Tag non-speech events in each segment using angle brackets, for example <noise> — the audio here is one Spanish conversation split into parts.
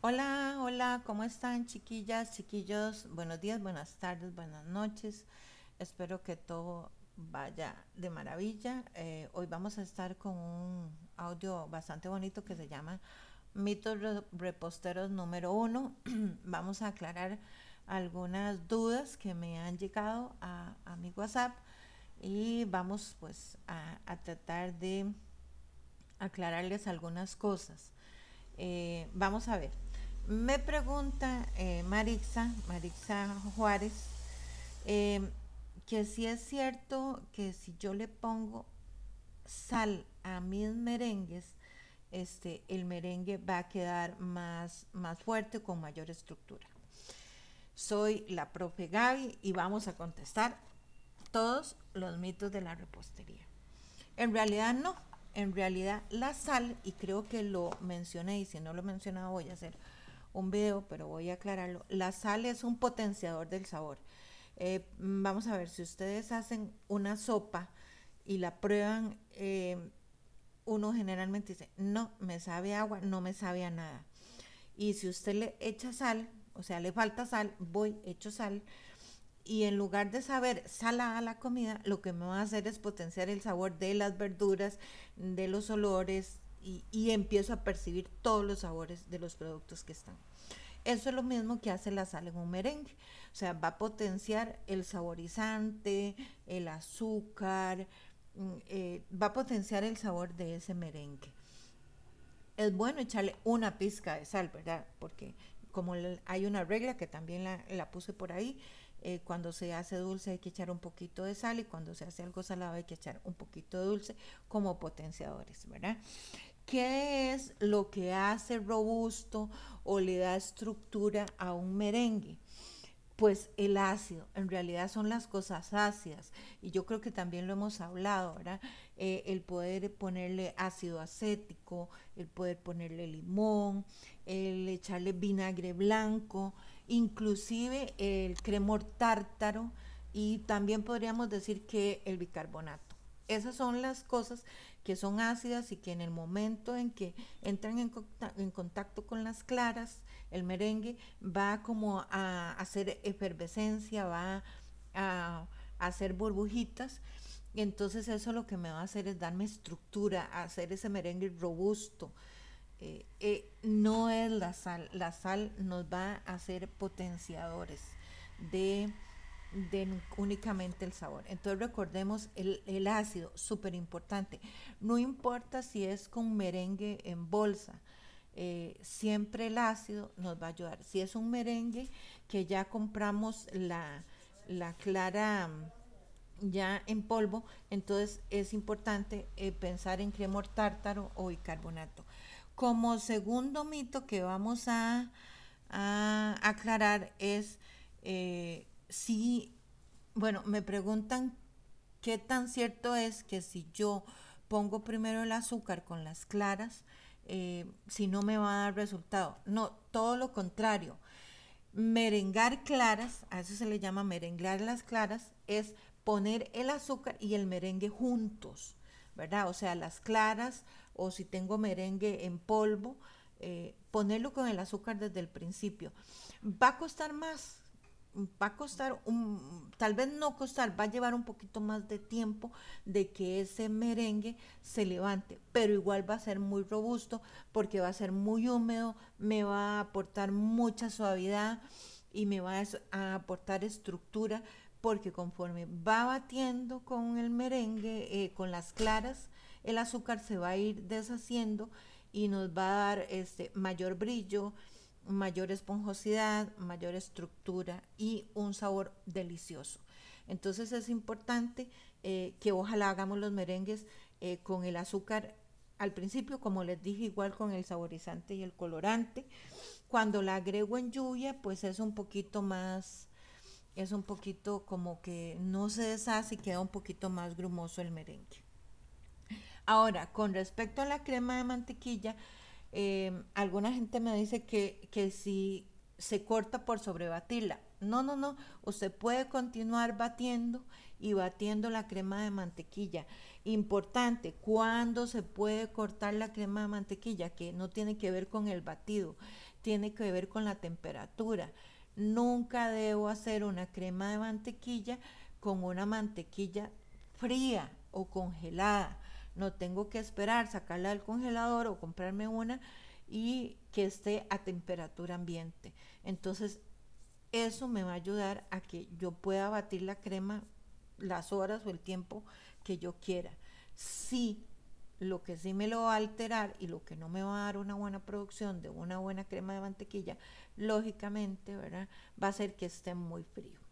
Hola, hola, ¿cómo están chiquillas, chiquillos? Buenos días, buenas tardes, buenas noches. Espero que todo vaya de maravilla. Eh, hoy vamos a estar con un audio bastante bonito que se llama Mitos Reposteros número uno. <clears throat> vamos a aclarar algunas dudas que me han llegado a, mi WhatsApp y vamos pues a, tratar de aclararles algunas cosas. Eh, vamos a ver. Me pregunta eh, Marixa, Marixa Juárez, eh, que si es cierto que si yo le pongo sal a mis merengues, este, el merengue va a quedar más, más fuerte, con mayor estructura. Soy la profe Gaby y vamos a contestar todos los mitos de la repostería. En realidad no, en realidad la sal, y creo que lo mencioné y si no lo he mencionado voy a hacer un video, pero voy a aclararlo. La sal es un potenciador del sabor. Eh, vamos a ver, si ustedes hacen una sopa y la prueban, eh, uno generalmente dice, no, me sabe agua, no me sabe a nada. Y si usted le echa sal, o sea, le falta sal, voy, echo sal, y en lugar de saber sala a la comida, lo que me va a hacer es potenciar el sabor de las verduras, de los olores, y, empiezo a percibir todos los sabores de los productos que están. Eso es lo mismo que hace la sal en un merengue. O sea, va a potenciar el saborizante, el azúcar, mm, eh, va a potenciar el sabor de ese merengue. Es bueno echarle una pizca de sal, ¿verdad? Porque como hay una regla que también la, puse por ahí, eh, cuando se hace dulce hay que echar un poquito de sal y cuando se hace algo salado hay que echar un poquito de dulce como potenciadores, ¿verdad? ¿Qué es lo que hace robusto o le da estructura a un merengue? Pues el ácido, en realidad son las cosas ácidas y yo creo que también lo hemos hablado, ¿verdad? Eh, el poder ponerle ácido acético, el poder ponerle limón, el echarle vinagre blanco, inclusive el cremor tártaro y también podríamos decir que el bicarbonato. Esas son las cosas que son ácidas y que en el momento en que entran en contacto, con las claras, el merengue va como a hacer efervescencia, va a, hacer burbujitas. Y entonces eso lo que me va a hacer es darme estructura, hacer ese merengue robusto. Eh, eh, no es la sal, la sal nos va a hacer potenciadores de de únicamente el sabor. Entonces recordemos el, ácido, súper importante. No importa si es con merengue en bolsa, eh, siempre el ácido nos va a ayudar. Si es un merengue que ya compramos la, la clara ya en polvo, entonces es importante eh, pensar en cremor tártaro o bicarbonato. Como segundo mito que vamos a, aclarar es eh, si, bueno, me preguntan qué tan cierto es que si yo pongo primero el azúcar con las claras, eh, si no me va a dar resultado. No, todo lo contrario. Merengar claras, a eso se le llama merengar las claras, es poner el azúcar y el merengue juntos, ¿verdad? O sea, las claras o si tengo merengue en polvo, eh, ponerlo con el azúcar desde el principio. Va a costar más, va a costar, un, tal vez no costar, va a llevar un poquito más de tiempo de que ese merengue se levante, pero igual va a ser muy robusto porque va a ser muy húmedo, me va a aportar mucha suavidad y me va a aportar estructura porque conforme va batiendo con el merengue, eh, con las claras, el azúcar se va a ir deshaciendo y nos va a dar este mayor brillo, mayor esponjosidad, mayor estructura y un sabor delicioso. Entonces es importante eh, que ojalá hagamos los merengues eh, con el azúcar al principio, como les dije, igual con el saborizante y el colorante. Cuando la agrego en lluvia, pues es un poquito más, es un poquito como que no se deshace y queda un poquito más grumoso el merengue. Ahora, con respecto a la crema de mantequilla, eh, alguna gente me dice que, que si se corta por sobrebatirla. No, no, no. Usted puede continuar batiendo y batiendo la crema de mantequilla. Importante, ¿cuándo se puede cortar la crema de mantequilla? Que no tiene que ver con el batido, tiene que ver con la temperatura. Nunca debo hacer una crema de mantequilla con una mantequilla fría o congelada. No tengo que esperar sacarla del congelador o comprarme una y que esté a temperatura ambiente. Entonces, eso me va a ayudar a que yo pueda batir la crema las horas o el tiempo que yo quiera. Sí, lo que sí me lo va a alterar y lo que no me va a dar una buena producción de una buena crema de mantequilla, lógicamente, ¿verdad? Va a ser que esté muy frío.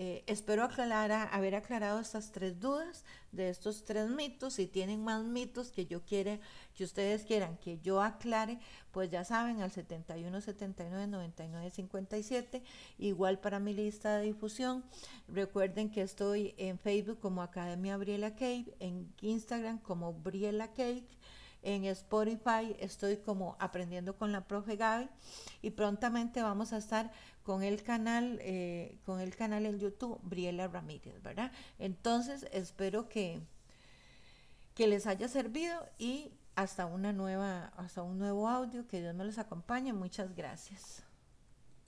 Eh, espero haber aclarado estas tres dudas de estos tres mitos. Si tienen más mitos que yo quiera, que ustedes quieran que yo aclare, pues ya saben, al 71 79 99 57. Igual para mi lista de difusión. Recuerden que estoy en Facebook como Academia Briela Cake, en Instagram como Briela Cake en Spotify estoy como aprendiendo con la profe Gaby y prontamente vamos a estar con el canal, eh, con el canal en YouTube, Briela Ramírez, ¿verdad? Entonces espero que, que les haya servido y hasta una nueva, hasta un nuevo audio, que Dios me los acompañe. Muchas gracias.